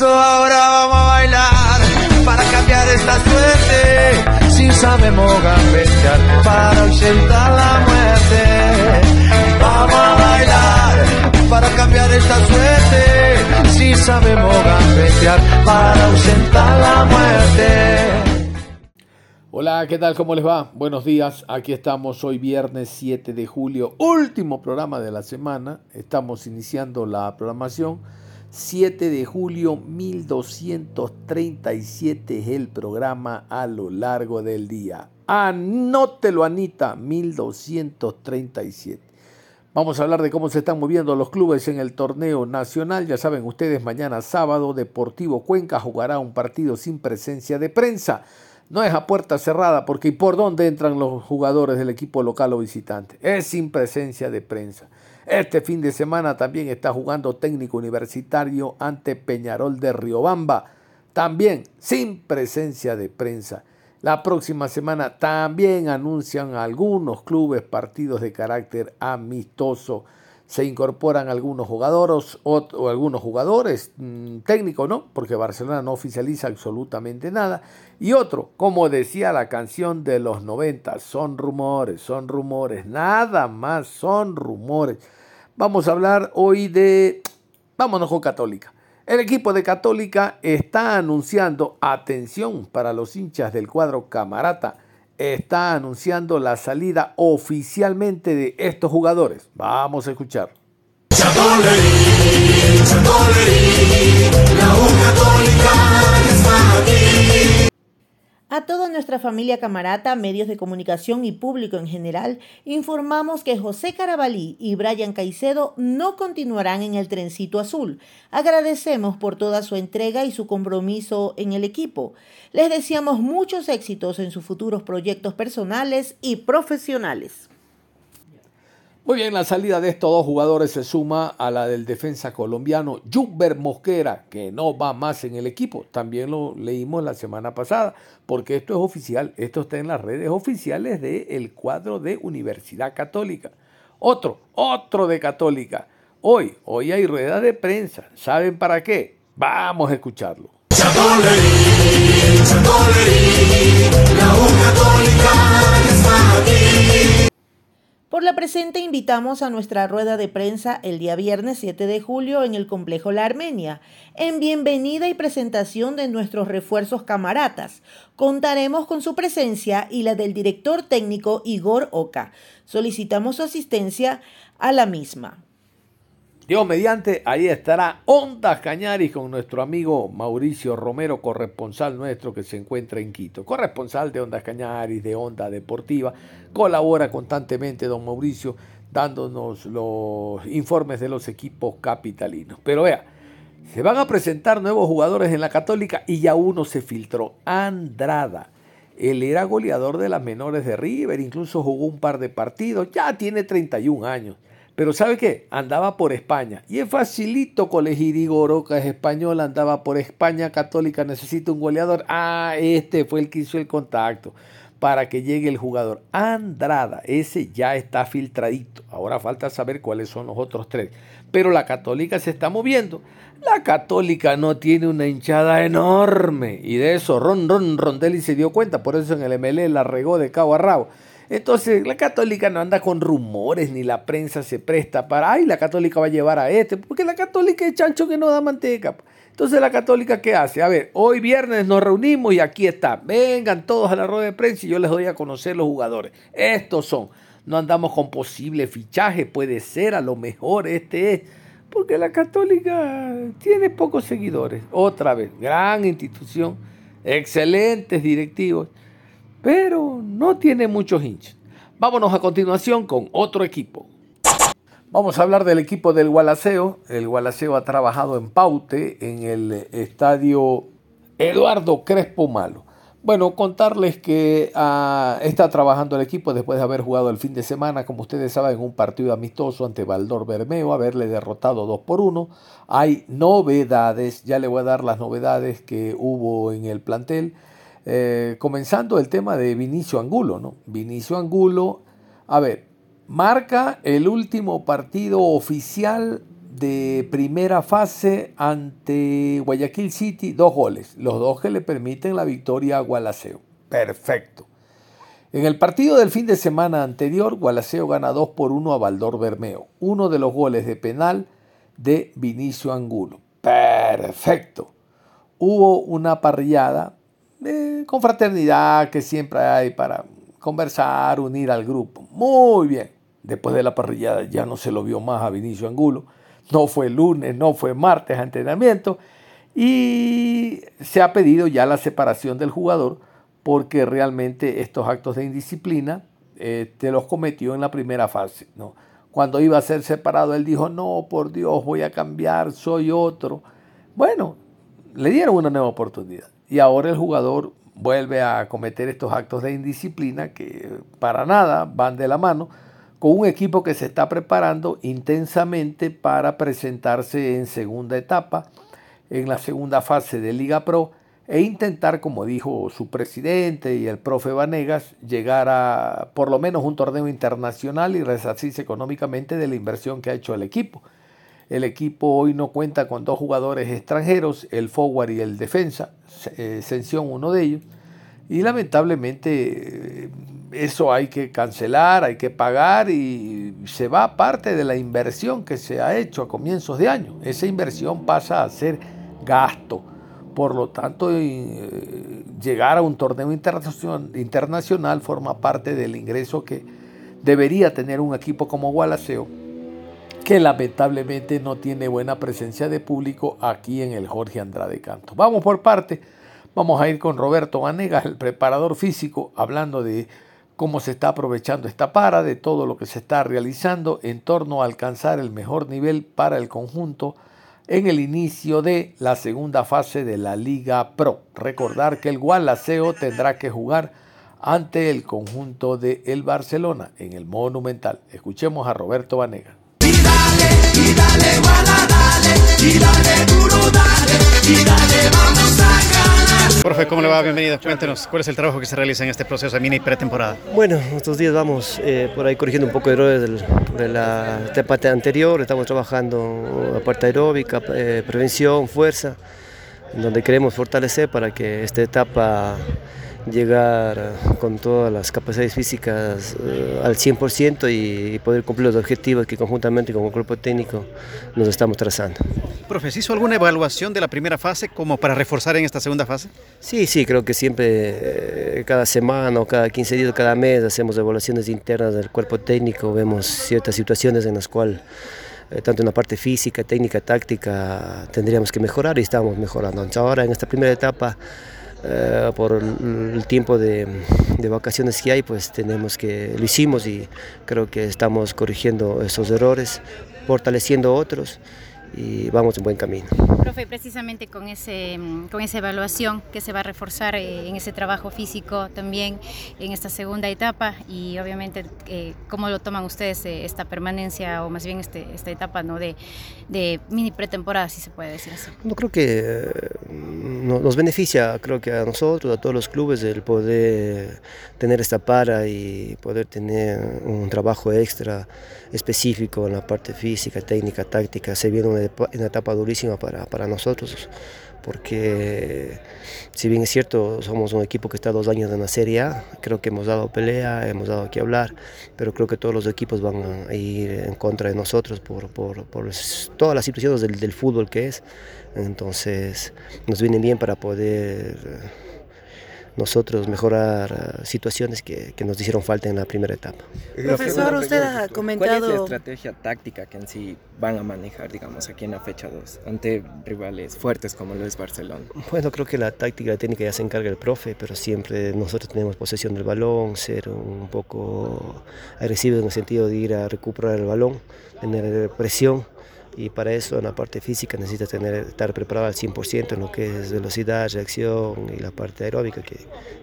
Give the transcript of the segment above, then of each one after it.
Eso ahora vamos a bailar para cambiar esta suerte. Si sabemos gambetear para ausentar la muerte. Vamos a bailar para cambiar esta suerte. Si sabemos gambetear para ausentar la muerte. Hola, ¿qué tal? ¿Cómo les va? Buenos días. Aquí estamos hoy viernes 7 de julio, último programa de la semana. Estamos iniciando la programación 7 de julio 1237 es el programa a lo largo del día. Anótelo, Anita, 1237. Vamos a hablar de cómo se están moviendo los clubes en el torneo nacional. Ya saben ustedes, mañana sábado Deportivo Cuenca jugará un partido sin presencia de prensa. No es a puerta cerrada porque ¿y por dónde entran los jugadores del equipo local o visitante? Es sin presencia de prensa. Este fin de semana también está jugando técnico universitario ante Peñarol de Riobamba, también sin presencia de prensa. La próxima semana también anuncian algunos clubes partidos de carácter amistoso. Se incorporan algunos jugadores o, algunos jugadores, mm, técnicos no, porque Barcelona no oficializa absolutamente nada. Y otro, como decía la canción de los 90, son rumores, son rumores, nada más son rumores. Vamos a hablar hoy de, vámonos con Católica. El equipo de Católica está anunciando, atención para los hinchas del cuadro Camarata, está anunciando la salida oficialmente de estos jugadores. Vamos a escuchar. A toda nuestra familia camarata, medios de comunicación y público en general, informamos que José Carabalí y Brian Caicedo no continuarán en el trencito azul. Agradecemos por toda su entrega y su compromiso en el equipo. Les deseamos muchos éxitos en sus futuros proyectos personales y profesionales. Muy bien, la salida de estos dos jugadores se suma a la del defensa colombiano Jumber Mosquera, que no va más en el equipo. También lo leímos la semana pasada, porque esto es oficial, esto está en las redes oficiales del cuadro de Universidad Católica. Otro, otro de Católica. Hoy, hoy hay rueda de prensa. ¿Saben para qué? Vamos a escucharlo. Por la presente invitamos a nuestra rueda de prensa el día viernes 7 de julio en el complejo La Armenia, en bienvenida y presentación de nuestros refuerzos camaratas. Contaremos con su presencia y la del director técnico Igor Oca. Solicitamos su asistencia a la misma. Dios mediante, ahí estará Ondas Cañaris con nuestro amigo Mauricio Romero, corresponsal nuestro que se encuentra en Quito. Corresponsal de Ondas Cañaris, de Onda Deportiva. Colabora constantemente don Mauricio dándonos los informes de los equipos capitalinos. Pero vea, se van a presentar nuevos jugadores en la Católica y ya uno se filtró. Andrada. Él era goleador de las menores de River, incluso jugó un par de partidos, ya tiene 31 años. Pero ¿sabe qué? Andaba por España. Y es facilito colegir Igor que es español, andaba por España católica, necesita un goleador. Ah, este fue el que hizo el contacto para que llegue el jugador. Andrada, ese ya está filtradito. Ahora falta saber cuáles son los otros tres. Pero la católica se está moviendo. La católica no tiene una hinchada enorme. Y de eso Ron Ron Rondelli se dio cuenta. Por eso en el MLE la regó de cabo a rabo. Entonces, la católica no anda con rumores, ni la prensa se presta para, ay, la católica va a llevar a este, porque la católica es chancho que no da manteca. Entonces, la católica, ¿qué hace? A ver, hoy viernes nos reunimos y aquí está. Vengan todos a la rueda de prensa y yo les doy a conocer los jugadores. Estos son. No andamos con posible fichaje, puede ser, a lo mejor este es. Porque la católica tiene pocos seguidores. Otra vez, gran institución excelentes directivos, pero no tiene muchos hinchas. Vámonos a continuación con otro equipo. Vamos a hablar del equipo del Gualaceo. El Gualaceo ha trabajado en Paute, en el estadio Eduardo Crespo Malo. Bueno, contarles que ah, está trabajando el equipo después de haber jugado el fin de semana, como ustedes saben, en un partido amistoso ante Valdor Bermeo, haberle derrotado 2 por 1. Hay novedades, ya le voy a dar las novedades que hubo en el plantel. Eh, comenzando el tema de Vinicio Angulo, ¿no? Vinicio Angulo, a ver, marca el último partido oficial de primera fase ante Guayaquil City, dos goles, los dos que le permiten la victoria a Gualaceo. Perfecto. En el partido del fin de semana anterior, Gualaceo gana 2 por 1 a Valdor Bermeo, uno de los goles de penal de Vinicio Angulo. Perfecto. Hubo una parrillada eh, con fraternidad que siempre hay para conversar, unir al grupo. Muy bien. Después de la parrillada ya no se lo vio más a Vinicio Angulo no fue lunes, no fue martes entrenamiento y se ha pedido ya la separación del jugador porque realmente estos actos de indisciplina eh, te los cometió en la primera fase. ¿no? Cuando iba a ser separado, él dijo, no, por Dios, voy a cambiar, soy otro. Bueno, le dieron una nueva oportunidad y ahora el jugador vuelve a cometer estos actos de indisciplina que para nada van de la mano con un equipo que se está preparando intensamente para presentarse en segunda etapa, en la segunda fase de Liga Pro, e intentar, como dijo su presidente y el profe Vanegas, llegar a por lo menos un torneo internacional y resarcirse económicamente de la inversión que ha hecho el equipo. El equipo hoy no cuenta con dos jugadores extranjeros, el forward y el defensa, eh, uno de ellos, y lamentablemente eh, eso hay que cancelar, hay que pagar y se va parte de la inversión que se ha hecho a comienzos de año. Esa inversión pasa a ser gasto. Por lo tanto, eh, llegar a un torneo internacional forma parte del ingreso que debería tener un equipo como Gualaceo, que lamentablemente no tiene buena presencia de público aquí en el Jorge Andrade Canto. Vamos por parte. Vamos a ir con Roberto Vanegas, el preparador físico, hablando de cómo se está aprovechando esta para, de todo lo que se está realizando en torno a alcanzar el mejor nivel para el conjunto en el inicio de la segunda fase de la Liga Pro. Recordar que el Gualaceo tendrá que jugar ante el conjunto de el Barcelona en el Monumental. Escuchemos a Roberto Vanega. Profe, ¿cómo le va? Bienvenido. Cuéntenos, ¿cuál es el trabajo que se realiza en este proceso de mini pretemporada? Bueno, estos días vamos eh, por ahí corrigiendo un poco de errores de la temporada anterior. Estamos trabajando la parte aeróbica, eh, prevención, fuerza, donde queremos fortalecer para que esta etapa llegar con todas las capacidades físicas eh, al 100% y, poder cumplir los objetivos que conjuntamente con el cuerpo técnico nos estamos trazando. Profe, ¿hizo alguna evaluación de la primera fase como para reforzar en esta segunda fase? Sí, sí, creo que siempre, eh, cada semana o cada 15 días, cada mes, hacemos evaluaciones internas del cuerpo técnico, vemos ciertas situaciones en las cuales eh, tanto en la parte física, técnica, táctica, tendríamos que mejorar y estamos mejorando. Entonces ahora en esta primera etapa eh, por el tiempo de, vacaciones que hay, pues tenemos que, lo hicimos y creo que estamos corrigiendo esos errores, fortaleciendo otros y vamos en buen camino. Profe, precisamente con, ese, con esa evaluación que se va a reforzar eh, en ese trabajo físico también en esta segunda etapa y obviamente eh, cómo lo toman ustedes eh, esta permanencia o más bien este, esta etapa ¿no? de, de mini pretemporada, si se puede decir así. No creo que nos beneficia, creo que a nosotros, a todos los clubes, el poder tener esta para y poder tener un trabajo extra específico en la parte física, técnica, táctica. Se viene una, una etapa durísima para, para nosotros, porque si bien es cierto, somos un equipo que está dos años en la Serie A, creo que hemos dado pelea, hemos dado que hablar, pero creo que todos los equipos van a ir en contra de nosotros por, por, por todas las situaciones del, del fútbol que es. Entonces nos viene bien para poder nosotros mejorar situaciones que, que, nos hicieron falta en la primera etapa. Profesor, usted ha comentado... ¿Cuál es la estrategia táctica que en sí van a manejar, digamos, aquí en la fecha 2, ante rivales fuertes como lo es Barcelona? Bueno, creo que la táctica la técnica ya se encarga el profe, pero siempre nosotros tenemos posesión del balón, ser un poco agresivos en el sentido de ir a recuperar el balón, tener presión y para eso en la parte física necesita tener, estar preparado al 100% en lo que es velocidad, reacción y la parte aeróbica que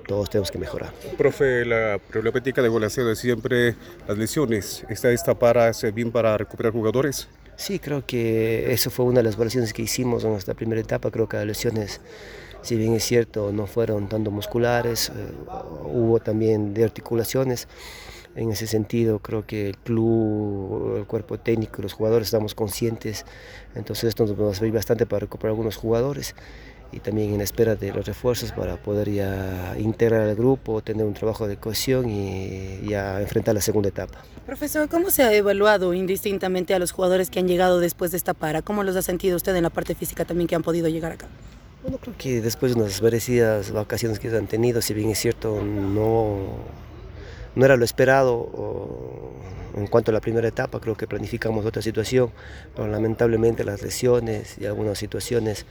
todos tenemos que mejorar. Profe, la problemática de evaluación de siempre las lesiones, ¿está esta para bien para recuperar jugadores? Sí, creo que eso fue una de las evaluaciones que hicimos en esta primera etapa, creo que las lesiones si bien es cierto no fueron tanto musculares, eh, hubo también de articulaciones, en ese sentido, creo que el club, el cuerpo técnico, los jugadores estamos conscientes, entonces esto nos va a servir bastante para recuperar algunos jugadores y también en espera de los refuerzos para poder ya integrar al grupo, tener un trabajo de cohesión y ya enfrentar la segunda etapa. Profesor, ¿cómo se ha evaluado indistintamente a los jugadores que han llegado después de esta para? ¿Cómo los ha sentido usted en la parte física también que han podido llegar acá? Bueno, creo que después de unas merecidas vacaciones que han tenido, si bien es cierto, no no era lo esperado en cuanto a la primera etapa, creo que planificamos otra situación, pero lamentablemente las lesiones y algunas situaciones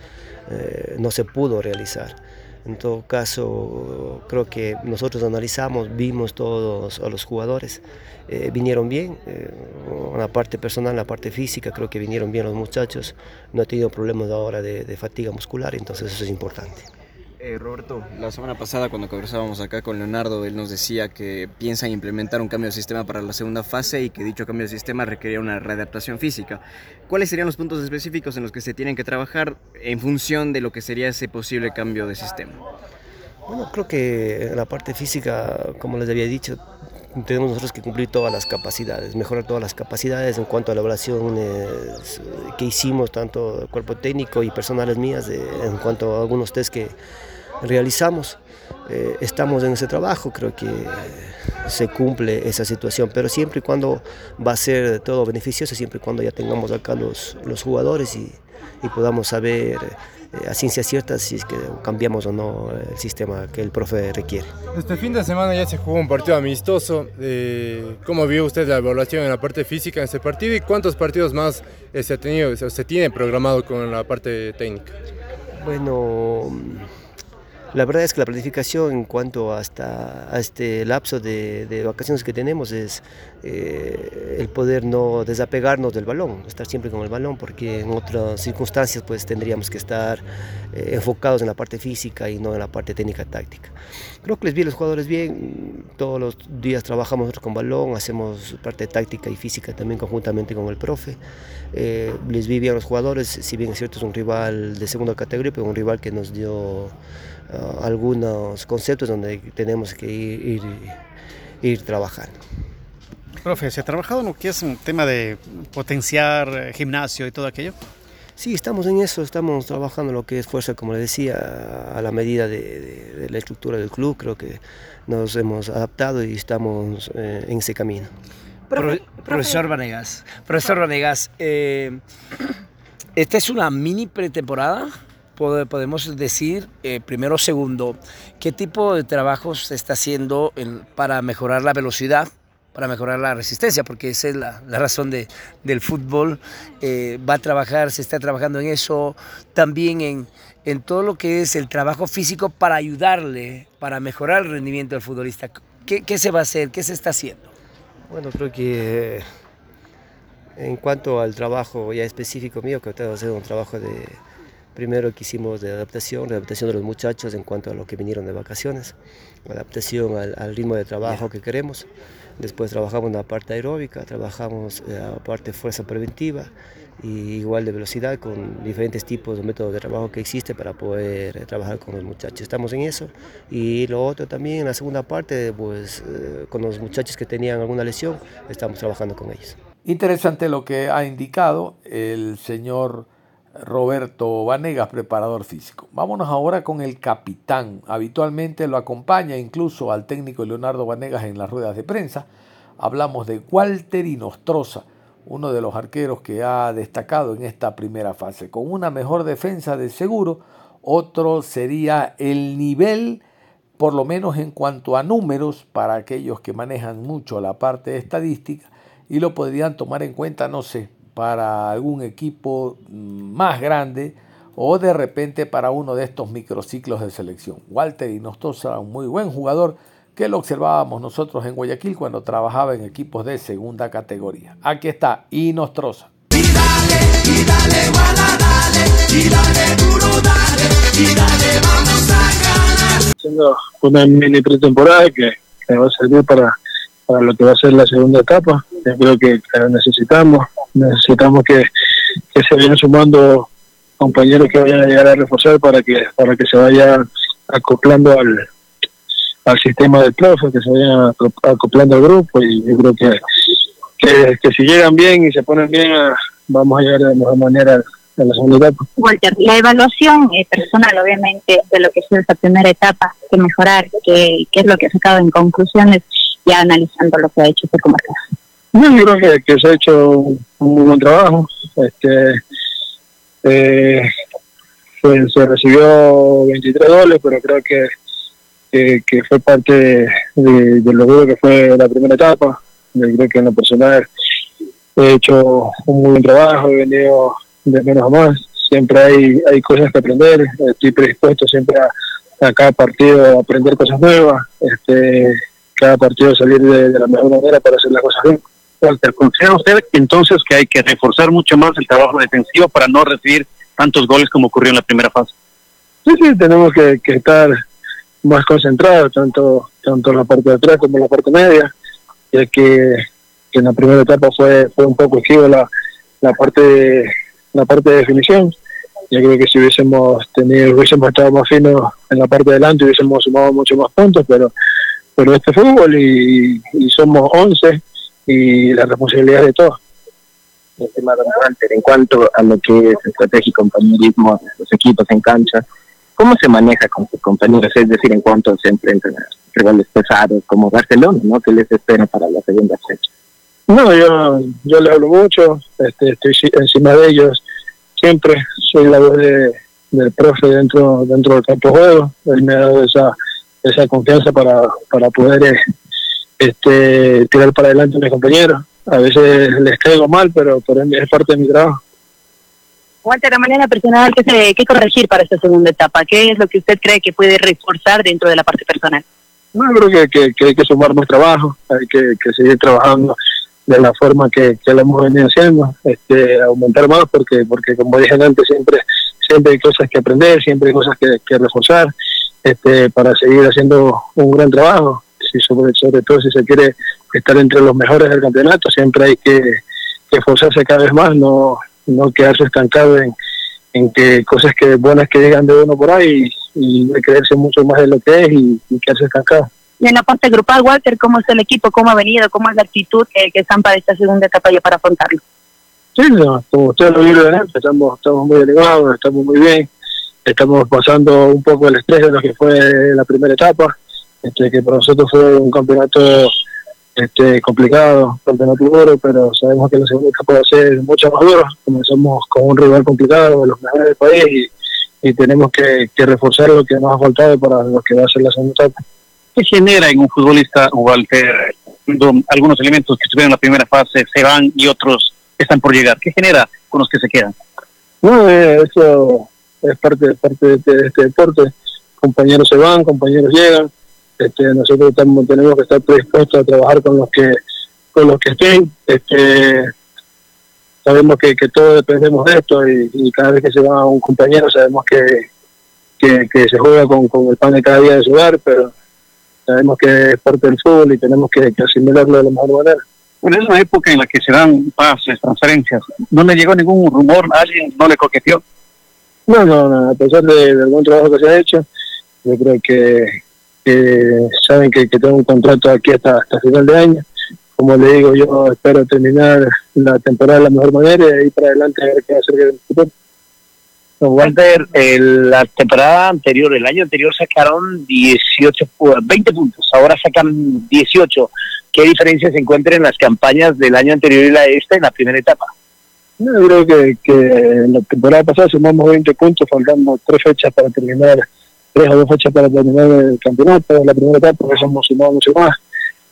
eh, no se pudo realizar. En todo caso, creo que nosotros analizamos, vimos todos a los jugadores, eh, vinieron bien, eh, la parte personal, la parte física, creo que vinieron bien los muchachos, no he tenido problemas ahora de fatiga muscular, entonces eso es importante. Eh, Roberto, la semana pasada cuando conversábamos acá con Leonardo, él nos decía que piensan implementar un cambio de sistema para la segunda fase y que dicho cambio de sistema requería una readaptación física. ¿Cuáles serían los puntos específicos en los que se tienen que trabajar en función de lo que sería ese posible cambio de sistema? Bueno, creo que en la parte física, como les había dicho, tenemos nosotros que cumplir todas las capacidades, mejorar todas las capacidades en cuanto a la evaluación que hicimos, tanto el cuerpo técnico y personales mías, en cuanto a algunos test que realizamos. Eh, estamos en ese trabajo, creo que se cumple esa situación, pero siempre y cuando va a ser todo beneficioso, siempre y cuando ya tengamos acá los, los jugadores y, y podamos saber eh, a ciencia cierta si es que cambiamos o no el sistema que el profe requiere. Este fin de semana ya se jugó un partido amistoso. Eh, ¿Cómo vio usted la evaluación en la parte física en ese partido y cuántos partidos más se, ha tenido, se tiene programado con la parte técnica? Bueno, la verdad es que la planificación en cuanto hasta a este lapso de, vacaciones que tenemos es eh, el poder no desapegarnos del balón, estar siempre con el balón, porque en otras circunstancias pues tendríamos que estar eh, enfocados en la parte física y no en la parte técnica táctica. Creo que les vi a los jugadores bien, todos los días trabajamos con balón, hacemos parte táctica y física también conjuntamente con el profe. Eh, les vi bien a los jugadores, si bien es cierto es un rival de segunda categoría, pero un rival que nos dio uh, algunos conceptos donde tenemos que ir, ir, ir, trabajando. Profe, ¿se ha trabajado en lo que es un tema de potenciar eh, gimnasio y todo aquello? Sí, estamos en eso, estamos trabajando lo que es fuerza, como le decía, a la medida de, de, de la estructura del club, creo que nos hemos adaptado y estamos eh, en ese camino. Profe, profesor Vanegas, profesor Vanegas, eh, esta es una mini pretemporada podemos decir, eh, primero, segundo, qué tipo de trabajos se está haciendo en, para mejorar la velocidad, para mejorar la resistencia, porque esa es la, razón de, del fútbol. Eh, va a trabajar, se está trabajando en eso, también en, en todo lo que es el trabajo físico para ayudarle, para mejorar el rendimiento del futbolista. ¿Qué, qué se va a hacer? ¿Qué se está haciendo? Bueno, creo que en cuanto al trabajo ya específico mío, que tengo que hacer un trabajo de Primero que hicimos de adaptación, de adaptación de los muchachos en cuanto a lo que vinieron de vacaciones, adaptación al, al ritmo de trabajo que queremos. Después trabajamos en la parte aeróbica, trabajamos en la parte de fuerza preventiva y igual de velocidad con diferentes tipos de métodos de trabajo que existe para poder trabajar con los muchachos. Estamos en eso. Y lo otro también en la segunda parte, pues eh, con los muchachos que tenían alguna lesión, estamos trabajando con ellos. Interesante lo que ha indicado el señor Roberto Vanegas, preparador físico. Vámonos ahora con el capitán. Habitualmente lo acompaña incluso al técnico Leonardo Vanegas en las ruedas de prensa. Hablamos de Walter Inostroza, uno de los arqueros que ha destacado en esta primera fase. Con una mejor defensa de seguro, otro sería el nivel por lo menos en cuanto a números, para aquellos que manejan mucho la parte estadística, y lo podrían tomar en cuenta, no sé, para algún equipo más grande o de repente para uno de estos microciclos de selección. Walter Inostosa, un muy buen jugador que lo observábamos nosotros en Guayaquil cuando trabajaba en equipos de segunda categoría. Aquí está Inostrosa. Y dale, y dale, dale, y dale duro, dale, y dale, vamos a ganar. Haciendo una mini pretemporada que, que va a servir para, para lo que va a ser la segunda etapa. Yo creo que, que necesitamos, necesitamos que, que se vayan sumando compañeros que vayan a llegar a reforzar para que para que se vayan acoplando al, al sistema del profe, que se vayan acoplando al grupo y yo creo que, que, si llegan bien y se ponen bien vamos a llegar de la mejor manera a la segunda etapa. Walter, la evaluación eh, personal obviamente de lo que es esa primera etapa, que mejorar, qué es lo que ha sacado en conclusiones ya analizando lo que ha hecho este comarca. yo creo que, que se ha hecho un muy buen trabajo. Este, eh, se, recibió 23 goles, pero creo que, que, fue parte de, lo duro que fue la primera etapa. Yo creo que en lo personal he hecho un muy buen trabajo, he venido de menos a más. Siempre hay, hay cosas que aprender, estoy predispuesto siempre a, cada partido a aprender cosas nuevas, este, cada partido salir de, de la mejor manera para hacer las cosas bien. Walter, ¿considera usted entonces que hay que reforzar mucho más el trabajo defensivo para no recibir tantos goles como ocurrió en la primera fase? Sí, sí, tenemos que, estar más concentrados, tanto, tanto en la parte de atrás como en la parte media, ya que, en la primera etapa fue, fue un poco esquivo la, la parte de, la parte de definición. Yo creo que si hubiésemos tenido, hubiésemos estado más finos en la parte de delante, hubiésemos sumado mucho más puntos, pero pero este fútbol y, y somos 11 y la responsabilidad de todos. En cuanto a lo que es estrategia y compañerismo de los equipos en cancha, ¿cómo se maneja con sus compañeros? Es decir, en cuanto se enfrentan a rivales pesados como Barcelona, ¿no? ¿Qué les espera para la segunda fecha? No, yo, yo le hablo mucho, este, estoy encima de ellos siempre, soy la voz de, del profe dentro dentro del campo de juego, él me ha dado esa, esa confianza para, para poder eh, este, tirar para adelante a mis compañeros. A veces les caigo mal, pero, es parte de mi trabajo. Walter, de manera personal, ¿qué, se, ¿qué corregir para esta segunda etapa? ¿Qué es lo que usted cree que puede reforzar dentro de la parte personal? No, creo que, que, hay que sumar más trabajo, hay que, seguir trabajando de la forma que, lo hemos venido haciendo, este, aumentar más, porque porque como dije antes, siempre siempre hay cosas que aprender, siempre hay cosas que, que reforzar este, para seguir haciendo un gran trabajo sobre, sobre todo si se quiere estar entre los mejores del campeonato, siempre hay que, esforzarse cada vez más, no, no quedarse estancado en, en que cosas que buenas que llegan de uno por ahí y, creerse mucho más de lo que es y, quedarse estancado. Y en la parte grupal, Walter, ¿cómo es el equipo? ¿Cómo ha venido? ¿Cómo es la actitud que, están para esta segunda etapa y para afrontarlo? Sí, como ustedes lo vieron estamos, estamos muy elevados, estamos muy bien, estamos pasando un poco el estrés de lo que fue la primera etapa, este, que para nosotros fue un campeonato este, complicado, campeonato duro, pero sabemos que la segunda etapa va a ser mucho más duro. Comenzamos con un rival complicado, de los mejores del país, y, tenemos que, reforzar lo que nos ha faltado para lo que va a ser la segunda etapa. ¿Qué genera en un futbolista, Walter, algunos elementos que estuvieron en la primera fase se van y otros están por llegar? ¿Qué genera con los que se quedan? No, eh, eso es parte, parte de este, de este deporte. Compañeros se van, compañeros llegan este, nosotros tenemos que estar predispuestos a trabajar con los que con los que estén. Este, sabemos que, que todos dependemos de esto y, cada vez que se va un compañero sabemos que, que, se juega con, con, el pan de cada día de su hogar, pero sabemos que es parte del fútbol y tenemos que, asimilarlo de la mejor manera. Bueno, es una época en la que se dan pases, transferencias. ¿No le llegó ningún rumor? ¿Alguien no le coqueteó? No, no, no. A pesar de, del buen trabajo que se ha hecho, yo creo que, que saben que, tengo un contrato aquí hasta, hasta final de año. Como le digo, yo espero terminar la temporada de la mejor manera y ahí para adelante a ver qué va a hacer el futuro. Walter, la temporada anterior, el año anterior sacaron 18, 20 puntos, ahora sacan 18. ¿Qué diferencia se encuentra en las campañas del año anterior y la de esta en la primera etapa? Yo creo que, que en la temporada pasada sumamos 20 puntos, faltando tres fechas para terminar tres o dos fechas para terminar el campeonato, la primera etapa que hemos sumado mucho más,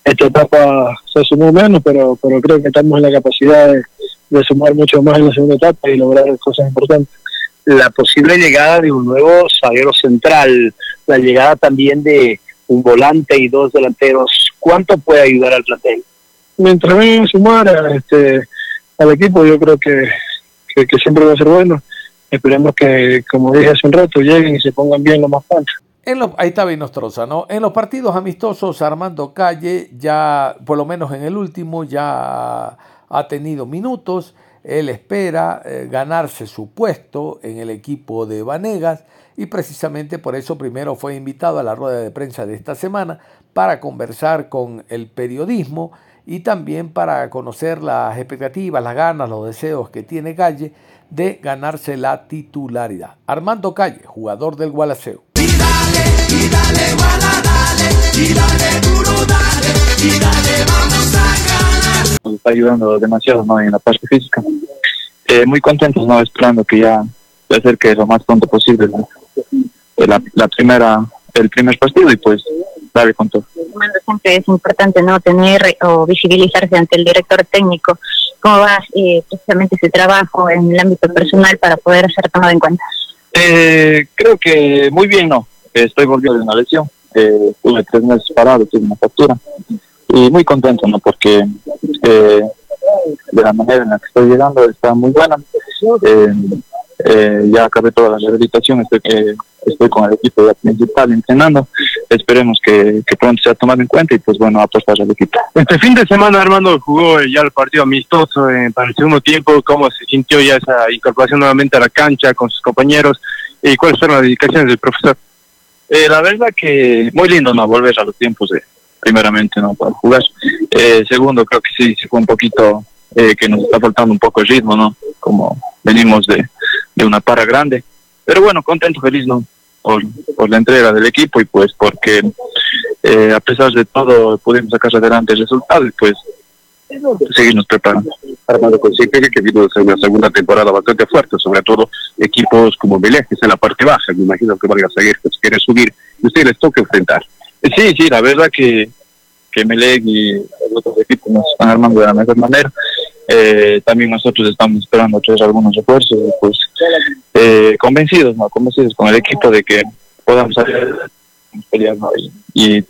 esta etapa se sumó menos, pero, pero creo que estamos en la capacidad de, de sumar mucho más en la segunda etapa y lograr cosas importantes. La posible llegada de un nuevo zaguero central, la llegada también de un volante y dos delanteros, ¿cuánto puede ayudar al plantel? Mientras vengan a sumar a este, al equipo, yo creo que, que, que siempre va a ser bueno. Esperemos que, como dije hace un rato, lleguen y se pongan bien lo más pronto. En los, ahí está Vinostroza, ¿no? En los partidos amistosos, Armando Calle ya, por lo menos en el último, ya ha tenido minutos. Él espera eh, ganarse su puesto en el equipo de Vanegas y precisamente por eso primero fue invitado a la rueda de prensa de esta semana para conversar con el periodismo y también para conocer las expectativas, las ganas, los deseos que tiene Calle de ganarse la titularidad. Armando Calle, jugador del Gualaceo. Y dale, guala, dale, y dale duro, dale, y dale, vamos a ganar. Nos está ayudando demasiado ¿no? en la parte física. Eh, muy contentos, ¿no? esperando que ya se acerque lo más pronto posible ¿no? la, la primera, el primer partido y pues darle con todo. Siempre es importante no tener o visibilizarse ante el director técnico. ¿Cómo va eh, precisamente ese trabajo en el ámbito personal para poder ser tomado en cuenta? Eh, creo que muy bien, ¿no? Estoy volviendo de una lesión. Eh, tuve tres meses parado, tuve una factura. Y muy contento, ¿no? Porque eh, de la manera en la que estoy llegando está muy buena. Eh, eh, ya acabé toda la rehabilitación, estoy, eh, estoy con el equipo ya principal entrenando. Esperemos que, que pronto sea tomado en cuenta y pues bueno, apostar al equipo. Este fin de semana Armando jugó ya el partido amistoso eh, para el segundo tiempo. ¿Cómo se sintió ya esa incorporación nuevamente a la cancha con sus compañeros? ¿Y cuáles fueron las dedicaciones del profesor? Eh, la verdad que muy lindo no volver a los tiempos de primeramente no para jugar. Eh, segundo creo que sí, sí fue un poquito eh, que nos está faltando un poco el ritmo, ¿no? Como venimos de, de una para grande. Pero bueno, contento, feliz, ¿no? Por, por la entrega del equipo y pues porque eh, a pesar de todo pudimos sacar adelante el resultado y pues seguirnos preparando. Armando consciente que vino a una segunda temporada bastante fuerte, sobre todo equipos como Melec, que está en la parte baja, me imagino que valga seguir, que quiere subir, y usted les toca enfrentar. Sí, sí, la verdad que, que Melec y los otros equipos nos están armando de la mejor manera. Eh, también nosotros estamos esperando traer algunos refuerzos, y, pues eh, convencidos, ¿no? Convencidos con el equipo de que podamos salir pelear, ¿no? Y,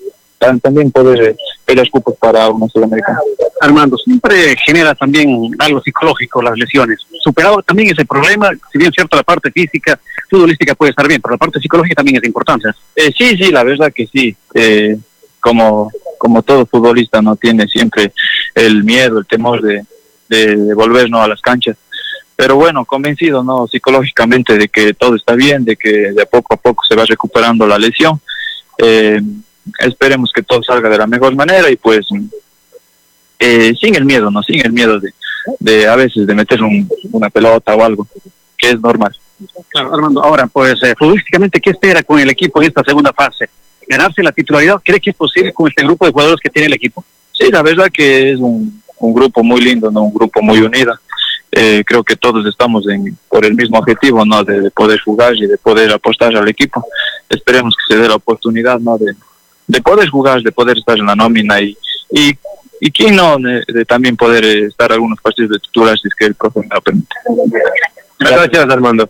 también poder eh, pelear cupos para una sudamericana. Armando, siempre genera también algo psicológico las lesiones. Superado también ese problema, si bien cierto la parte física, futbolística puede estar bien, pero la parte psicológica también es importante. Eh, sí, sí, la verdad que sí. Eh, como, como todo futbolista no tiene siempre el miedo, el temor de, de, de volver ¿no? a las canchas. Pero bueno, convencido no psicológicamente de que todo está bien, de que de poco a poco se va recuperando la lesión. Eh, esperemos que todo salga de la mejor manera y pues eh, sin el miedo, no sin el miedo de, de a veces de meter un- una pelota o algo, que es normal. Claro, Armando, ahora, pues eh, futbolísticamente, ¿qué espera con el equipo en esta segunda fase? ¿Ganarse la titularidad? ¿Cree que es posible con este grupo de jugadores que tiene el equipo? Sí, la verdad que es un, un grupo muy lindo, ¿no? un grupo muy unido. Eh, creo que todos estamos en, por el mismo objetivo, ¿no? De, de poder jugar y de poder apostar al equipo. Esperemos que se dé la oportunidad, ¿no? De, de poder jugar, de poder estar en la nómina y, y, y quién no, de, de también poder eh, estar algunos partidos de titular si es que el profe me lo permite. Gracias, Armando.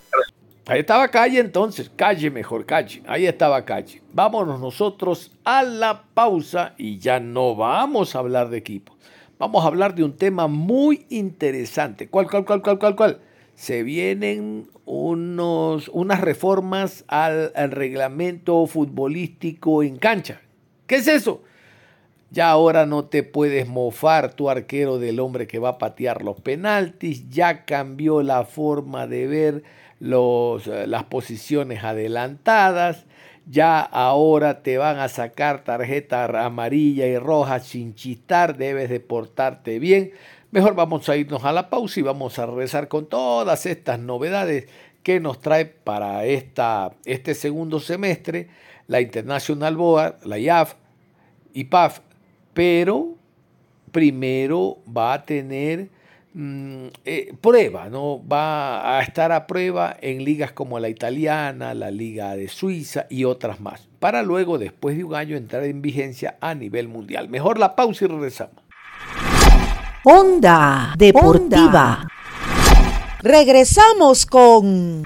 Ahí estaba Calle entonces, Calle mejor, Calle. Ahí estaba Calle. Vámonos nosotros a la pausa y ya no vamos a hablar de equipo. Vamos a hablar de un tema muy interesante. ¿Cuál, cuál, cuál, cuál, cuál, cuál? Se vienen unos, unas reformas al, reglamento futbolístico en cancha. ¿Qué es eso? Ya ahora no te puedes mofar tu arquero del hombre que va a patear los penaltis. Ya cambió la forma de ver los, eh, las posiciones adelantadas. Ya ahora te van a sacar tarjeta amarilla y roja sin chistar. Debes de portarte bien. Mejor vamos a irnos a la pausa y vamos a regresar con todas estas novedades que nos trae para esta, este segundo semestre la International Board, la IAF y PAF, pero primero va a tener eh, prueba, ¿no? Va a estar a prueba en ligas como la italiana, la liga de Suiza y otras más, para luego, después de un año, entrar en vigencia a nivel mundial. Mejor la pausa y regresamos. Onda Deportiva. Regresamos con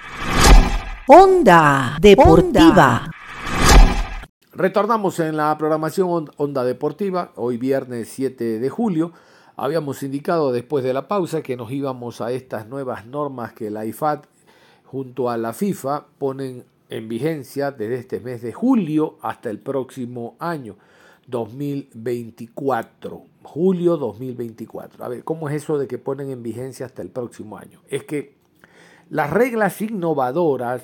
Onda Deportiva. Retornamos en la programación Onda Deportiva, hoy viernes 7 de julio. Habíamos indicado después de la pausa que nos íbamos a estas nuevas normas que la IFAT junto a la FIFA ponen en vigencia desde este mes de julio hasta el próximo año 2024. Julio 2024. A ver, ¿cómo es eso de que ponen en vigencia hasta el próximo año? Es que las reglas innovadoras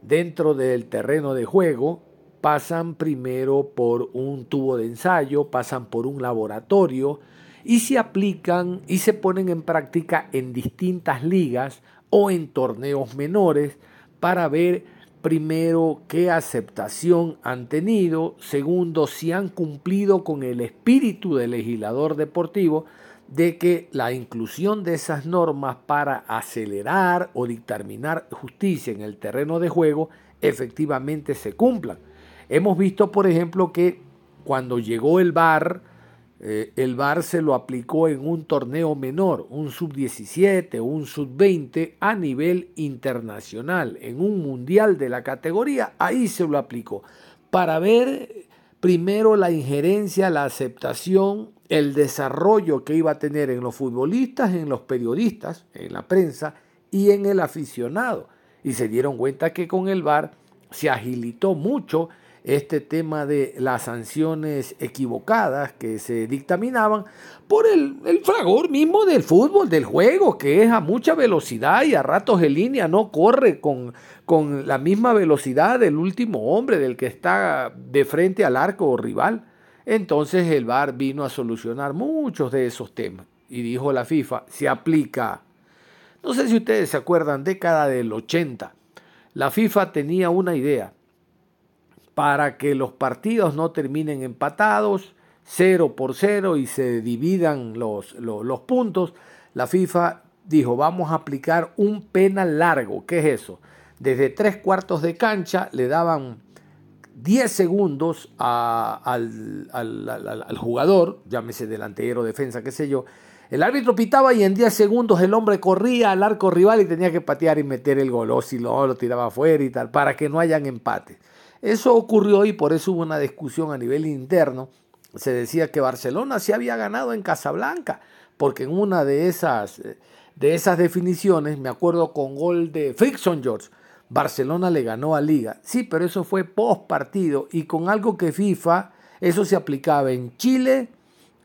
dentro del terreno de juego pasan primero por un tubo de ensayo, pasan por un laboratorio y se aplican y se ponen en práctica en distintas ligas o en torneos menores para ver primero qué aceptación han tenido, segundo si han cumplido con el espíritu del legislador deportivo de que la inclusión de esas normas para acelerar o dictaminar justicia en el terreno de juego efectivamente se cumplan. Hemos visto, por ejemplo, que cuando llegó el VAR, eh, el VAR se lo aplicó en un torneo menor, un sub-17, un sub-20 a nivel internacional, en un mundial de la categoría, ahí se lo aplicó, para ver primero la injerencia, la aceptación, el desarrollo que iba a tener en los futbolistas, en los periodistas, en la prensa y en el aficionado. Y se dieron cuenta que con el VAR se agilitó mucho este tema de las sanciones equivocadas que se dictaminaban por el, fragor mismo del fútbol, del juego, que es a mucha velocidad y a ratos en línea no corre con, con la misma velocidad del último hombre, del que está de frente al arco rival. Entonces el VAR vino a solucionar muchos de esos temas y dijo la FIFA, se aplica. No sé si ustedes se acuerdan, década del 80, la FIFA tenía una idea para que los partidos no terminen empatados, cero por cero y se dividan los, los, puntos, la FIFA dijo, vamos a aplicar un penal largo. ¿Qué es eso? Desde tres cuartos de cancha le daban 10 segundos al, al, jugador, llámese delantero, defensa, qué sé yo. El árbitro pitaba y en 10 segundos el hombre corría al arco rival y tenía que patear y meter el gol, o si lo, lo tiraba afuera y tal, para que no hayan empates. Eso ocurrió y por eso hubo una discusión a nivel interno. Se decía que Barcelona se había ganado en Casablanca, porque en una de esas, de esas definiciones, me acuerdo con gol de Frickson George, Barcelona le ganó a Liga. Sí, pero eso fue post partido y con algo que FIFA, eso se aplicaba en Chile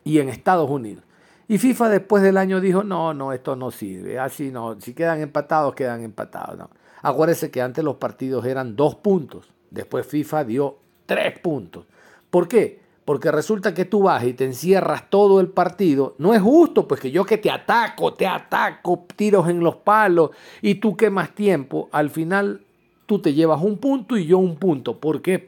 y en Estados Unidos. Y FIFA después del año dijo, no, no, esto no sirve, así no, si quedan empatados, quedan empatados. No. Acuérdense que antes los partidos eran dos puntos. Después FIFA dio tres puntos. ¿Por qué? Porque resulta que tú vas y te encierras todo el partido. No es justo, pues que yo que te ataco, te ataco, tiros en los palos y tú quemas tiempo. Al final tú te llevas un punto y yo un punto. ¿Por qué?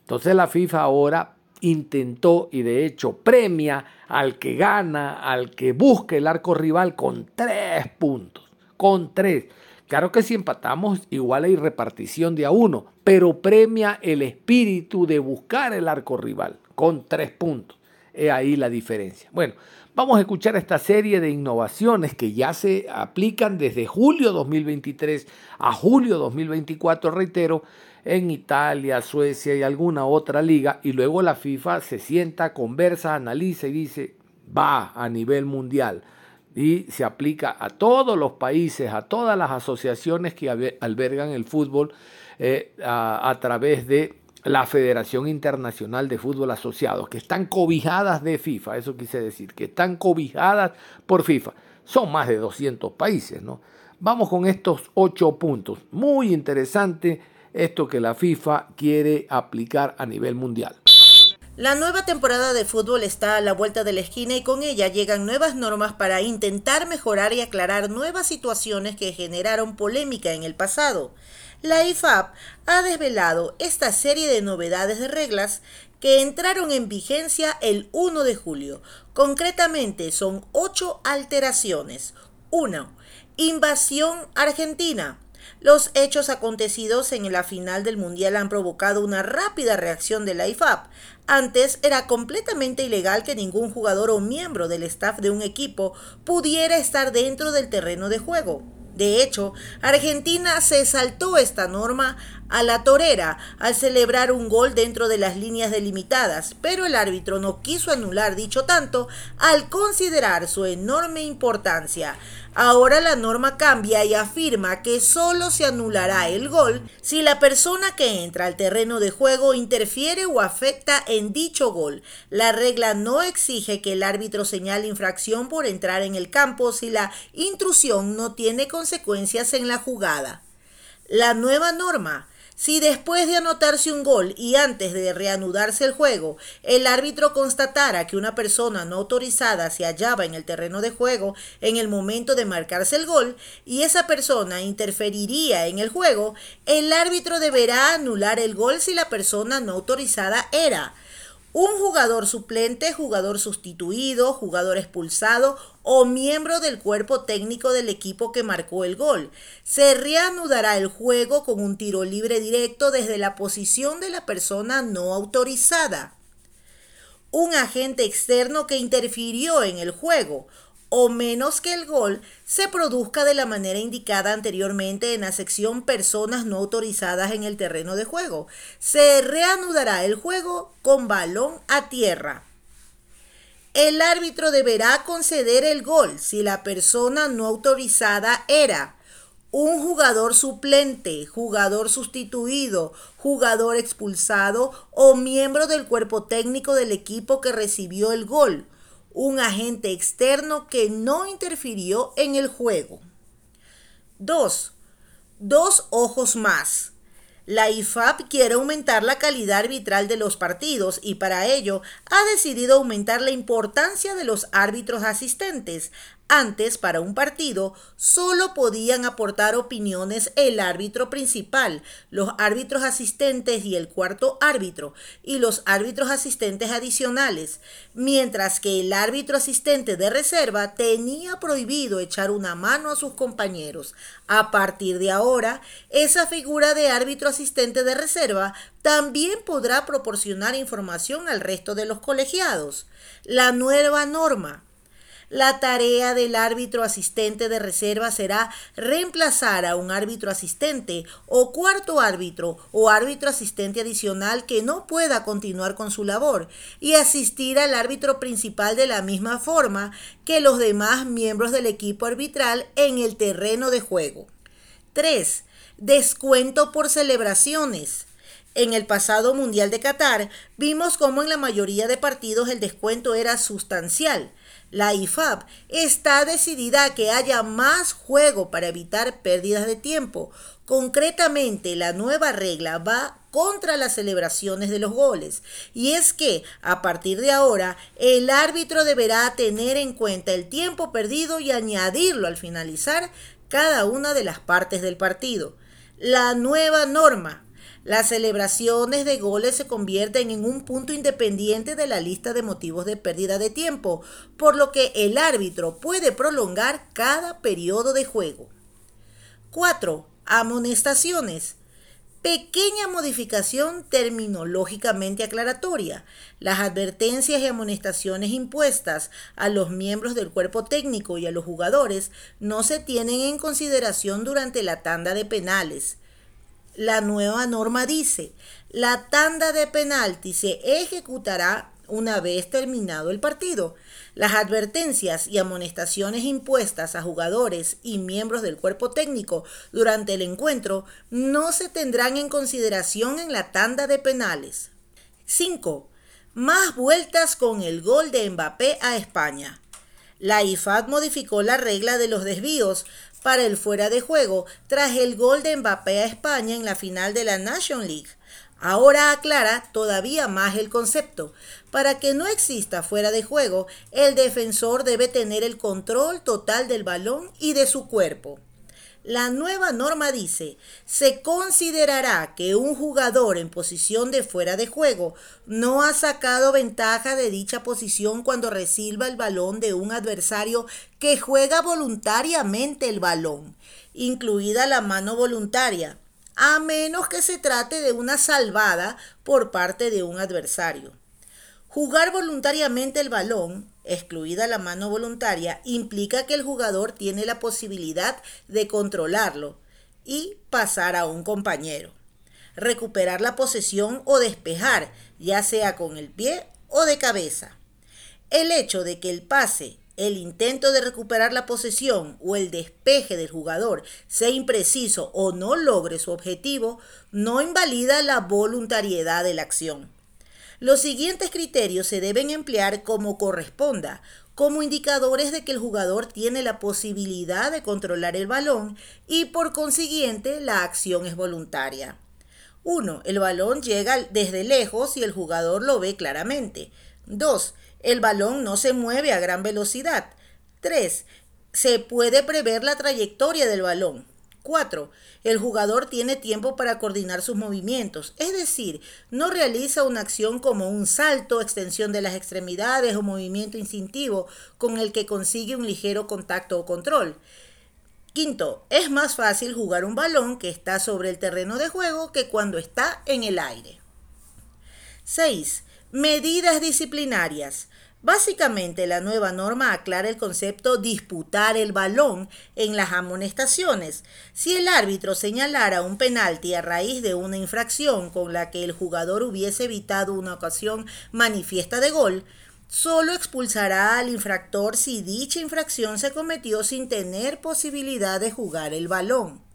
Entonces la FIFA ahora intentó y de hecho premia al que gana, al que busque el arco rival con tres puntos. Con tres. Claro que si empatamos, igual hay repartición de a uno, pero premia el espíritu de buscar el arco rival con tres puntos. Es ahí la diferencia. Bueno, vamos a escuchar esta serie de innovaciones que ya se aplican desde julio 2023 a julio 2024, reitero, en Italia, Suecia y alguna otra liga, y luego la FIFA se sienta, conversa, analiza y dice, va a nivel mundial y se aplica a todos los países, a todas las asociaciones que albergan el fútbol eh, a, través de la Federación Internacional de Fútbol Asociados, que están cobijadas de FIFA, eso quise decir, que están cobijadas por FIFA. Son más de 200 países, ¿no? Vamos con estos ocho puntos. Muy interesante esto que la FIFA quiere aplicar a nivel mundial. La nueva temporada de fútbol está a la vuelta de la esquina y con ella llegan nuevas normas para intentar mejorar y aclarar nuevas situaciones que generaron polémica en el pasado. La IFAP ha desvelado esta serie de novedades de reglas que entraron en vigencia el 1 de julio. Concretamente son ocho alteraciones, 1. Invasión argentina. Los hechos acontecidos en la final del Mundial han provocado una rápida reacción de la IFAB. Antes era completamente ilegal que ningún jugador o miembro del staff de un equipo pudiera estar dentro del terreno de juego. De hecho, Argentina se saltó esta norma a la torera al celebrar un gol dentro de las líneas delimitadas, pero el árbitro no quiso anular dicho tanto al considerar su enorme importancia. Ahora la norma cambia y afirma que solo se anulará el gol si la persona que entra al terreno de juego interfiere o afecta en dicho gol. La regla no exige que el árbitro señale infracción por entrar en el campo si la intrusión no tiene consecuencias en la jugada. La nueva norma si después de anotarse un gol y antes de reanudarse el juego, el árbitro constatara que una persona no autorizada se hallaba en el terreno de juego en el momento de marcarse el gol y esa persona interferiría en el juego, el árbitro deberá anular el gol si la persona no autorizada era un jugador suplente, jugador sustituido, jugador expulsado o miembro del cuerpo técnico del equipo que marcó el gol. Se reanudará el juego con un tiro libre directo desde la posición de la persona no autorizada. Un agente externo que interfirió en el juego o menos que el gol se produzca de la manera indicada anteriormente en la sección personas no autorizadas en el terreno de juego. Se reanudará el juego con balón a tierra. El árbitro deberá conceder el gol si la persona no autorizada era un jugador suplente, jugador sustituido, jugador expulsado o miembro del cuerpo técnico del equipo que recibió el gol un agente externo que no interfirió en el juego. 2. Dos ojos más. La IFAB quiere aumentar la calidad arbitral de los partidos y para ello ha decidido aumentar la importancia de los árbitros asistentes, antes, para un partido, solo podían aportar opiniones el árbitro principal, los árbitros asistentes y el cuarto árbitro, y los árbitros asistentes adicionales, mientras que el árbitro asistente de reserva tenía prohibido echar una mano a sus compañeros. A partir de ahora, esa figura de árbitro asistente de reserva también podrá proporcionar información al resto de los colegiados. La nueva norma la tarea del árbitro asistente de reserva será reemplazar a un árbitro asistente o cuarto árbitro o árbitro asistente adicional que no pueda continuar con su labor y asistir al árbitro principal de la misma forma que los demás miembros del equipo arbitral en el terreno de juego. 3. Descuento por celebraciones. En el pasado Mundial de Qatar vimos cómo en la mayoría de partidos el descuento era sustancial. La IFAB está decidida a que haya más juego para evitar pérdidas de tiempo. Concretamente, la nueva regla va contra las celebraciones de los goles. Y es que, a partir de ahora, el árbitro deberá tener en cuenta el tiempo perdido y añadirlo al finalizar cada una de las partes del partido. La nueva norma las celebraciones de goles se convierten en un punto independiente de la lista de motivos de pérdida de tiempo, por lo que el árbitro puede prolongar cada periodo de juego. 4. Amonestaciones. Pequeña modificación terminológicamente aclaratoria. Las advertencias y amonestaciones impuestas a los miembros del cuerpo técnico y a los jugadores no se tienen en consideración durante la tanda de penales la nueva norma dice, la tanda de penalti se ejecutará una vez terminado el partido. Las advertencias y amonestaciones impuestas a jugadores y miembros del cuerpo técnico durante el encuentro no se tendrán en consideración en la tanda de penales. 5. Más vueltas con el gol de Mbappé a España. La IFAD modificó la regla de los desvíos para el fuera de juego tras el gol de Mbappé a España en la final de la Nation League. Ahora aclara todavía más el concepto. Para que no exista fuera de juego, el defensor debe tener el control total del balón y de su cuerpo. La nueva norma dice, se considerará que un jugador en posición de fuera de juego no ha sacado ventaja de dicha posición cuando reciba el balón de un adversario que juega voluntariamente el balón, incluida la mano voluntaria, a menos que se trate de una salvada por parte de un adversario. Jugar voluntariamente el balón, excluida la mano voluntaria, implica que el jugador tiene la posibilidad de controlarlo y pasar a un compañero. Recuperar la posesión o despejar, ya sea con el pie o de cabeza. El hecho de que el pase, el intento de recuperar la posesión o el despeje del jugador sea impreciso o no logre su objetivo, no invalida la voluntariedad de la acción. Los siguientes criterios se deben emplear como corresponda, como indicadores de que el jugador tiene la posibilidad de controlar el balón y por consiguiente la acción es voluntaria. 1. El balón llega desde lejos y el jugador lo ve claramente. 2. El balón no se mueve a gran velocidad. 3. Se puede prever la trayectoria del balón. 4. El jugador tiene tiempo para coordinar sus movimientos, es decir, no realiza una acción como un salto, extensión de las extremidades o movimiento instintivo con el que consigue un ligero contacto o control. Quinto, es más fácil jugar un balón que está sobre el terreno de juego que cuando está en el aire. 6. Medidas disciplinarias. Básicamente, la nueva norma aclara el concepto disputar el balón en las amonestaciones. Si el árbitro señalara un penalti a raíz de una infracción con la que el jugador hubiese evitado una ocasión manifiesta de gol, solo expulsará al infractor si dicha infracción se cometió sin tener posibilidad de jugar el balón.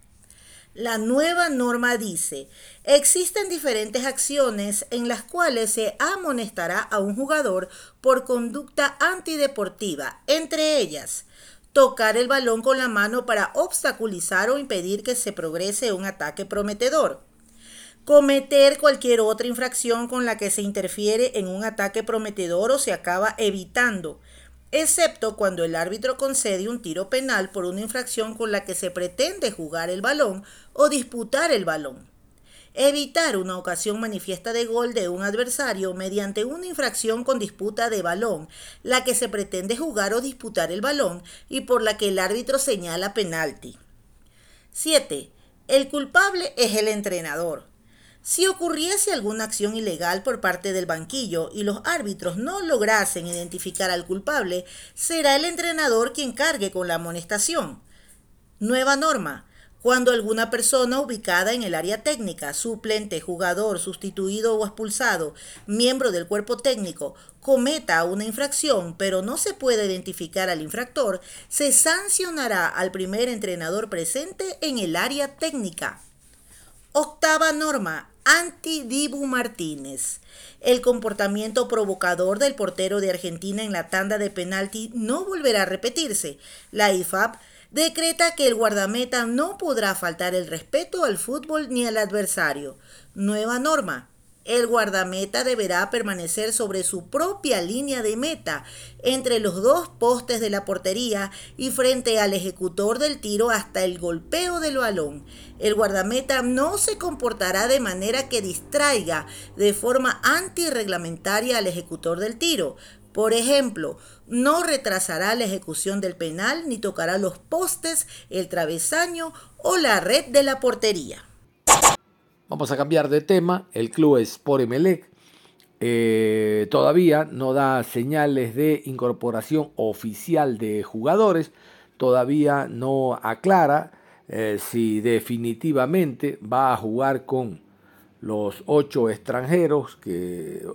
La nueva norma dice, existen diferentes acciones en las cuales se amonestará a un jugador por conducta antideportiva, entre ellas, tocar el balón con la mano para obstaculizar o impedir que se progrese un ataque prometedor, cometer cualquier otra infracción con la que se interfiere en un ataque prometedor o se acaba evitando, excepto cuando el árbitro concede un tiro penal por una infracción con la que se pretende jugar el balón o disputar el balón. Evitar una ocasión manifiesta de gol de un adversario mediante una infracción con disputa de balón, la que se pretende jugar o disputar el balón y por la que el árbitro señala penalti. 7. El culpable es el entrenador. Si ocurriese alguna acción ilegal por parte del banquillo y los árbitros no lograsen identificar al culpable, será el entrenador quien cargue con la amonestación. Nueva norma. Cuando alguna persona ubicada en el área técnica, suplente, jugador, sustituido o expulsado, miembro del cuerpo técnico, cometa una infracción pero no se puede identificar al infractor, se sancionará al primer entrenador presente en el área técnica. Octava norma. Anti-Dibu Martínez. El comportamiento provocador del portero de Argentina en la tanda de penalti no volverá a repetirse. La IFAB decreta que el guardameta no podrá faltar el respeto al fútbol ni al adversario. Nueva norma. El guardameta deberá permanecer sobre su propia línea de meta, entre los dos postes de la portería y frente al ejecutor del tiro hasta el golpeo del balón. El guardameta no se comportará de manera que distraiga de forma antirreglamentaria al ejecutor del tiro. Por ejemplo, no retrasará la ejecución del penal ni tocará los postes, el travesaño o la red de la portería. Vamos a cambiar de tema. El club Sport Emelec eh, todavía no da señales de incorporación oficial de jugadores. Todavía no aclara eh, si definitivamente va a jugar con los ocho extranjeros que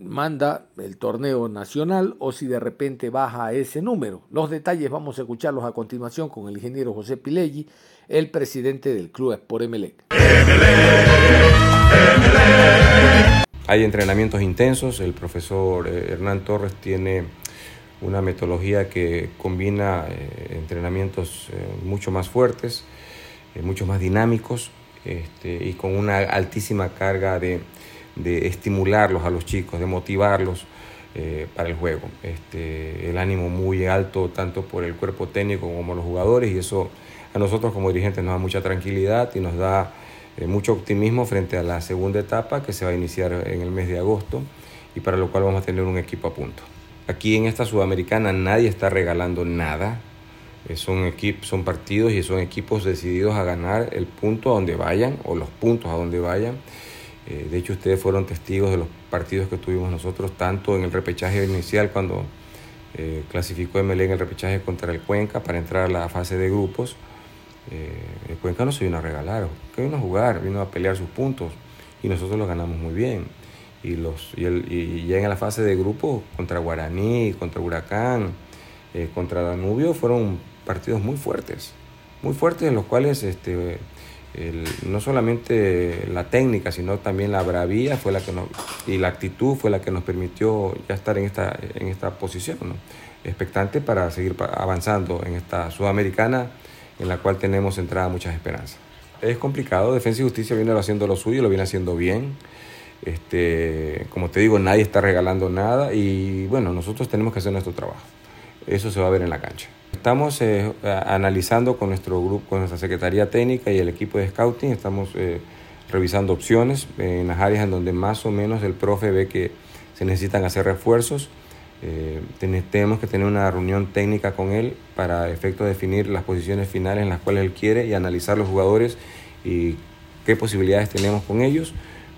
manda el torneo nacional o si de repente baja ese número. Los detalles vamos a escucharlos a continuación con el ingeniero José Pileggi, el presidente del club Sport Emelec. Hay entrenamientos intensos, el profesor eh, Hernán Torres tiene una metodología que combina eh, entrenamientos eh, mucho más fuertes, mucho más dinámicos este, y con una altísima carga de, estimularlos a los chicos, de motivarlos para el juego. Este, el ánimo muy alto tanto por el cuerpo técnico como los jugadores y eso a nosotros como dirigentes nos da mucha tranquilidad y nos da eh, mucho optimismo frente a la segunda etapa que se va a iniciar en el mes de agosto y para lo cual vamos a tener un equipo a punto. Aquí en esta sudamericana nadie está regalando nada. Eh, son, equipos, son partidos y son equipos decididos a ganar el punto a donde vayan o los puntos a donde vayan. Eh, de hecho, ustedes fueron testigos de los partidos que tuvimos nosotros, tanto en el repechaje inicial cuando eh, clasificó MLE en el repechaje contra el Cuenca para entrar a la fase de grupos. el Cuenca no se vino a regalar, vino a jugar, vino a pelear sus puntos y nosotros los ganamos muy bien y, los, y, el, y ya en la fase de grupo contra Guaraní, contra Huracán, eh, contra Danubio fueron partidos muy fuertes, muy fuertes en los cuales este, no solamente la técnica, sino también la bravía fue la que y la actitud fue la que nos permitió ya estar en esta, en esta posición, expectante para seguir avanzando en esta sudamericana en la cual tenemos entrada muchas esperanzas. Es complicado, Defensa y Justicia viene haciendo lo suyo, lo viene haciendo bien. Este, como te digo, nadie está regalando nada y bueno, nosotros tenemos que hacer nuestro trabajo. Eso se va a ver en la cancha. Estamos eh, analizando con nuestro grupo, con nuestra Secretaría Técnica y el equipo de Scouting, estamos eh, revisando opciones en las áreas en donde más o menos el profe ve que se necesitan hacer refuerzos. Eh, tenemos que tener una reunión técnica con él para efecto de definir las posiciones finales en las cuales él quiere y analizar los jugadores y qué posibilidades tenemos con ellos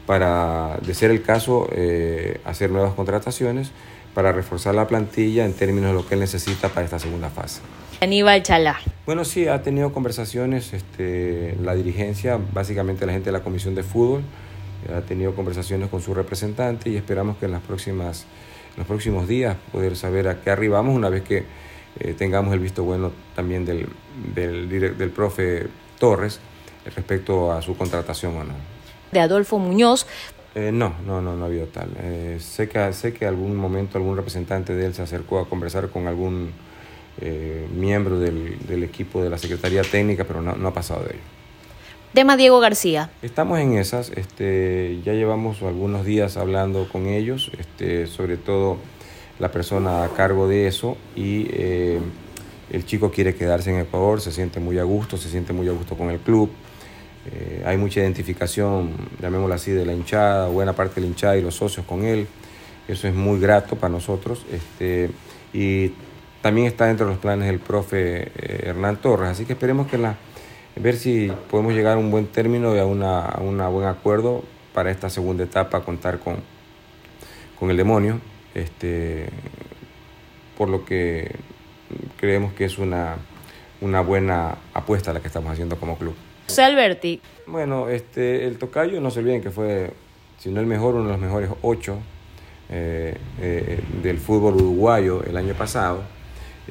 para, de ser el caso, eh, hacer nuevas contrataciones para reforzar la plantilla en términos de lo que él necesita para esta segunda fase. Aníbal Chalá. Bueno, sí, ha tenido conversaciones este, la dirigencia, básicamente la gente de la Comisión de Fútbol, ha tenido conversaciones con su representante y esperamos que en, las próximas, los próximos días poder saber a qué arribamos una vez que eh, tengamos el visto bueno también del, del, del profe Torres respecto a su contratación o no de Adolfo Muñoz. Eh, no, no, no, no ha habido tal. Eh, sé, que, sé que algún momento algún representante de él se acercó a conversar con algún eh, miembro del, del, equipo de la Secretaría Técnica, pero no, no ha pasado de ello. Tema Diego García. Estamos en esas, este, ya llevamos algunos días hablando con ellos, este, sobre todo la persona a cargo de eso y el chico quiere quedarse en Ecuador, se siente muy a gusto, se siente muy a gusto con el club. Eh, hay mucha identificación, llamémoslo así, de la hinchada, buena parte de la hinchada y los socios con él. Eso es muy grato para nosotros. Este, y también está dentro de los planes del profe eh, Hernán Torres. Así que esperemos que la, ver si podemos llegar a un buen término y a un una buen acuerdo para esta segunda etapa, contar con, con el demonio. Este, por lo que creemos que es una, una buena apuesta la que estamos haciendo como club. José. Bueno, este, el tocayo, no se olviden que fue, si no el mejor, uno de los mejores ocho eh, eh, del fútbol uruguayo el año pasado.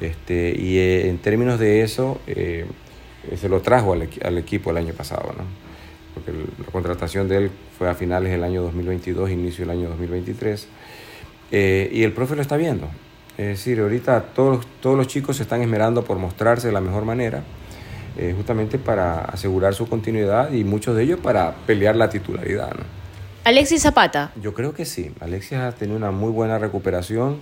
Este, y eh, en términos de eso, se lo trajo al, al, equipo el año pasado, ¿no? porque la contratación de él fue a finales del año 2022, inicio del año 2023. y el profe lo está viendo. Es decir, ahorita todos, todos los chicos se están esmerando por mostrarse de la mejor manera eh, justamente para asegurar su continuidad y muchos de ellos para pelear la titularidad. Alexis Zapata. Yo creo que sí. Alexis ha tenido una muy buena recuperación.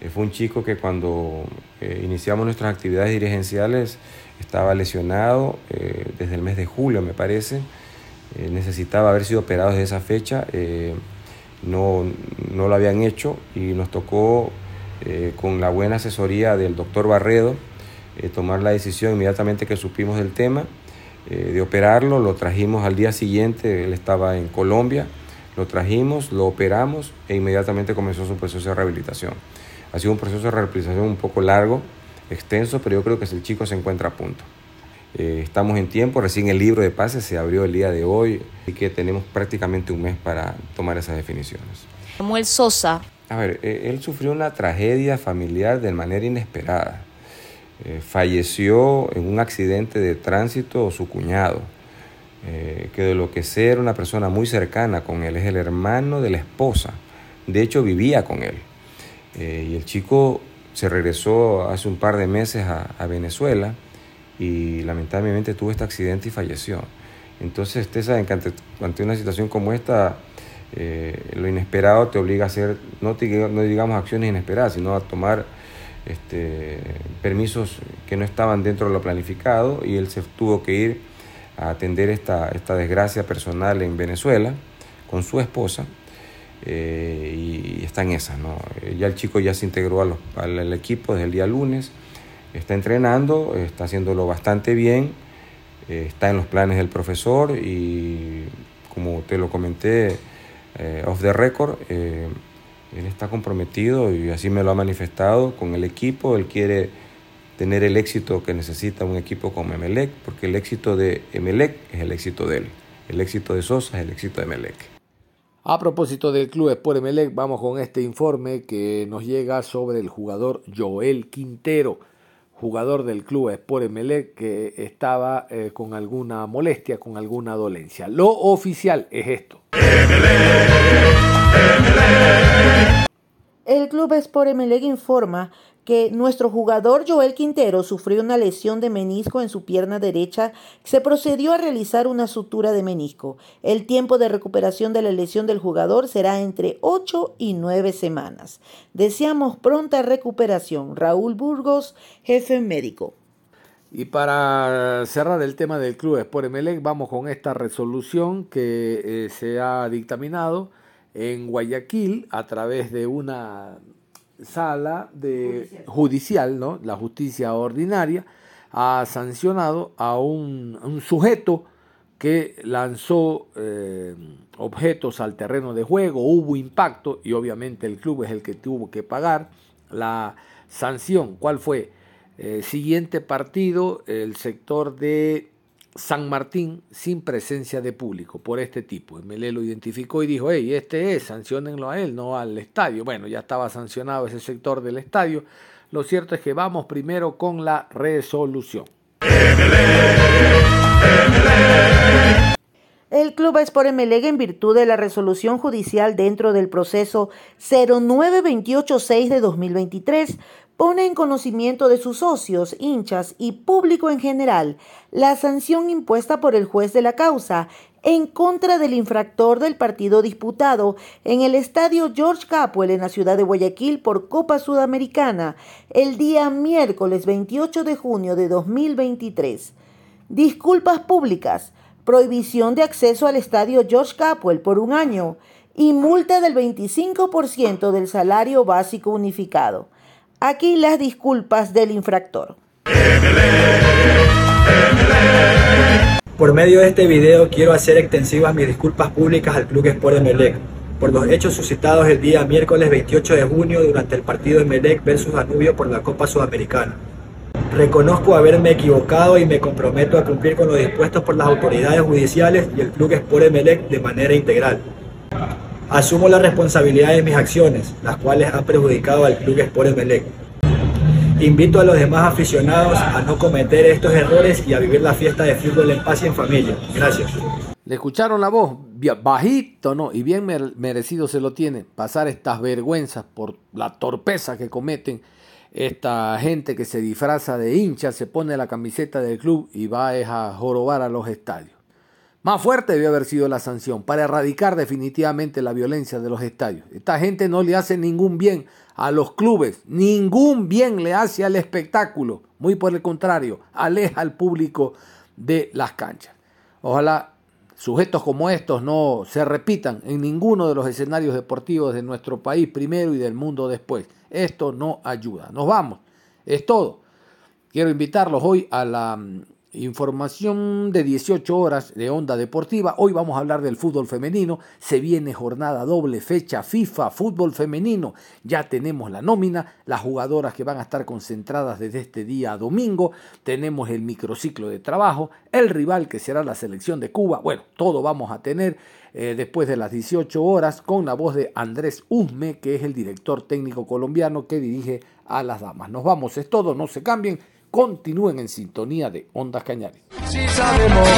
Eh, fue un chico que cuando eh, iniciamos nuestras actividades dirigenciales estaba lesionado desde el mes de julio, me parece. necesitaba haber sido operado desde esa fecha. no, no lo habían hecho y nos tocó con la buena asesoría del doctor Barredo eh, tomar la decisión inmediatamente que supimos del tema eh, de operarlo. Lo trajimos al día siguiente, él estaba en Colombia, lo trajimos, lo operamos e inmediatamente comenzó su proceso de rehabilitación. Ha sido un proceso de rehabilitación un poco largo, extenso, pero yo creo que el chico se encuentra a punto. Eh, estamos en tiempo, recién el libro de pases se abrió el día de hoy y que tenemos prácticamente un mes para tomar esas definiciones. Samuel Sosa. A ver, él sufrió una tragedia familiar de manera inesperada. Eh, falleció en un accidente de tránsito su cuñado, eh, que de lo que sea era una persona muy cercana con él, es el hermano de la esposa, de hecho vivía con él. Eh, y el chico se regresó hace un par de meses a, Venezuela y lamentablemente tuvo este accidente y falleció. Entonces, usted sabe que ante, una situación como esta, lo inesperado te obliga a hacer, no, no digamos acciones inesperadas, sino a tomar este, permisos que no estaban dentro de lo planificado y él se tuvo que ir a atender esta, esta desgracia personal en Venezuela con su esposa eh, y, está en esa. ¿no? Ya el chico ya se integró al equipo desde el día lunes, está entrenando, está haciéndolo bastante bien, eh, está en los planes del profesor y como te lo comenté eh, off the record, él está comprometido y así me lo ha manifestado con el equipo, él quiere tener el éxito que necesita un equipo como Emelec, porque el éxito de Emelec es el éxito de él, el éxito de Sosa es el éxito de Emelec. A propósito del club Sport Emelec, vamos con este informe que nos llega sobre el jugador Joel Quintero, jugador del club Sport Emelec que estaba eh, con alguna molestia, con alguna dolencia. Lo oficial es esto. El club Sport Emelec informa que nuestro jugador Joel Quintero sufrió una lesión de menisco en su pierna derecha, se procedió a realizar una sutura de menisco. El tiempo de recuperación de la lesión del jugador será entre 8 y 9 semanas. Deseamos pronta recuperación. Raúl Burgos, jefe médico. Y para cerrar el tema del club Sport Emelec, vamos con esta resolución que eh, se ha dictaminado en Guayaquil a través de una sala de judicial. ¿no? La justicia ordinaria ha sancionado a un, sujeto que lanzó eh, objetos al terreno de juego, hubo impacto y obviamente el club es el que tuvo que pagar la sanción. ¿Cuál fue? Eh, siguiente partido, el sector de San Martín sin presencia de público por este tipo. MLE lo identificó y dijo, hey, este es, sancionenlo a él, no al estadio. Bueno, ya estaba sancionado ese sector del estadio. Lo cierto es que vamos primero con la resolución. El Club Sport Emelec, en virtud de la resolución judicial dentro del proceso 09286 de 2023, pone en conocimiento de sus socios, hinchas y público en general la sanción impuesta por el juez de la causa en contra del infractor del partido disputado en el estadio George Capwell en la ciudad de Guayaquil por Copa Sudamericana el día miércoles 28 de junio de 2023. Disculpas públicas, prohibición de acceso al estadio George Capwell por un año y multa del 25% del salario básico unificado. Aquí las disculpas del infractor. Por medio de este video quiero hacer extensivas mis disculpas públicas al Club Sport Emelec por los hechos suscitados el día miércoles 28 de junio durante el partido Emelec versus Danubio por la Copa Sudamericana. Reconozco haberme equivocado y me comprometo a cumplir con lo dispuesto por las autoridades judiciales y el Club Sport Emelec de manera integral. Asumo la responsabilidad de mis acciones, las cuales han perjudicado al Club Sport Emelec. Invito a los demás aficionados a no cometer estos errores y a vivir la fiesta de fútbol en paz y en familia. Gracias. Le escucharon la voz, bajito, ¿no? Y bien merecido se lo tiene pasar estas vergüenzas por la torpeza que cometen esta gente que se disfraza de hincha, se pone la camiseta del club y va a jorobar a los estadios. Más fuerte debió haber sido la sanción para erradicar definitivamente la violencia de los estadios. Esta gente no le hace ningún bien a los clubes, ningún bien le hace al espectáculo. Muy por el contrario, aleja al público de las canchas. Ojalá sujetos como estos no se repitan en ninguno de los escenarios deportivos de nuestro país primero y del mundo después. Esto no ayuda. Nos vamos. Es todo. Quiero invitarlos hoy a la Información de 18 horas de Onda Deportiva. Hoy vamos a hablar del fútbol femenino. Se viene jornada doble, fecha FIFA, fútbol femenino. Ya tenemos la nómina, las jugadoras que van a estar concentradas desde este día a domingo. Tenemos el microciclo de trabajo, el rival que será la selección de Cuba. Bueno, todo vamos a tener eh, después de las 18 horas con la voz de Andrés Usme, que es el director técnico colombiano que dirige a las damas. Nos vamos, es todo, no se cambien. Continúen en sintonía de Ondas Cañares. Si sabemos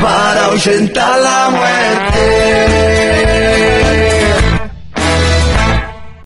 para ahuyentar la muerte.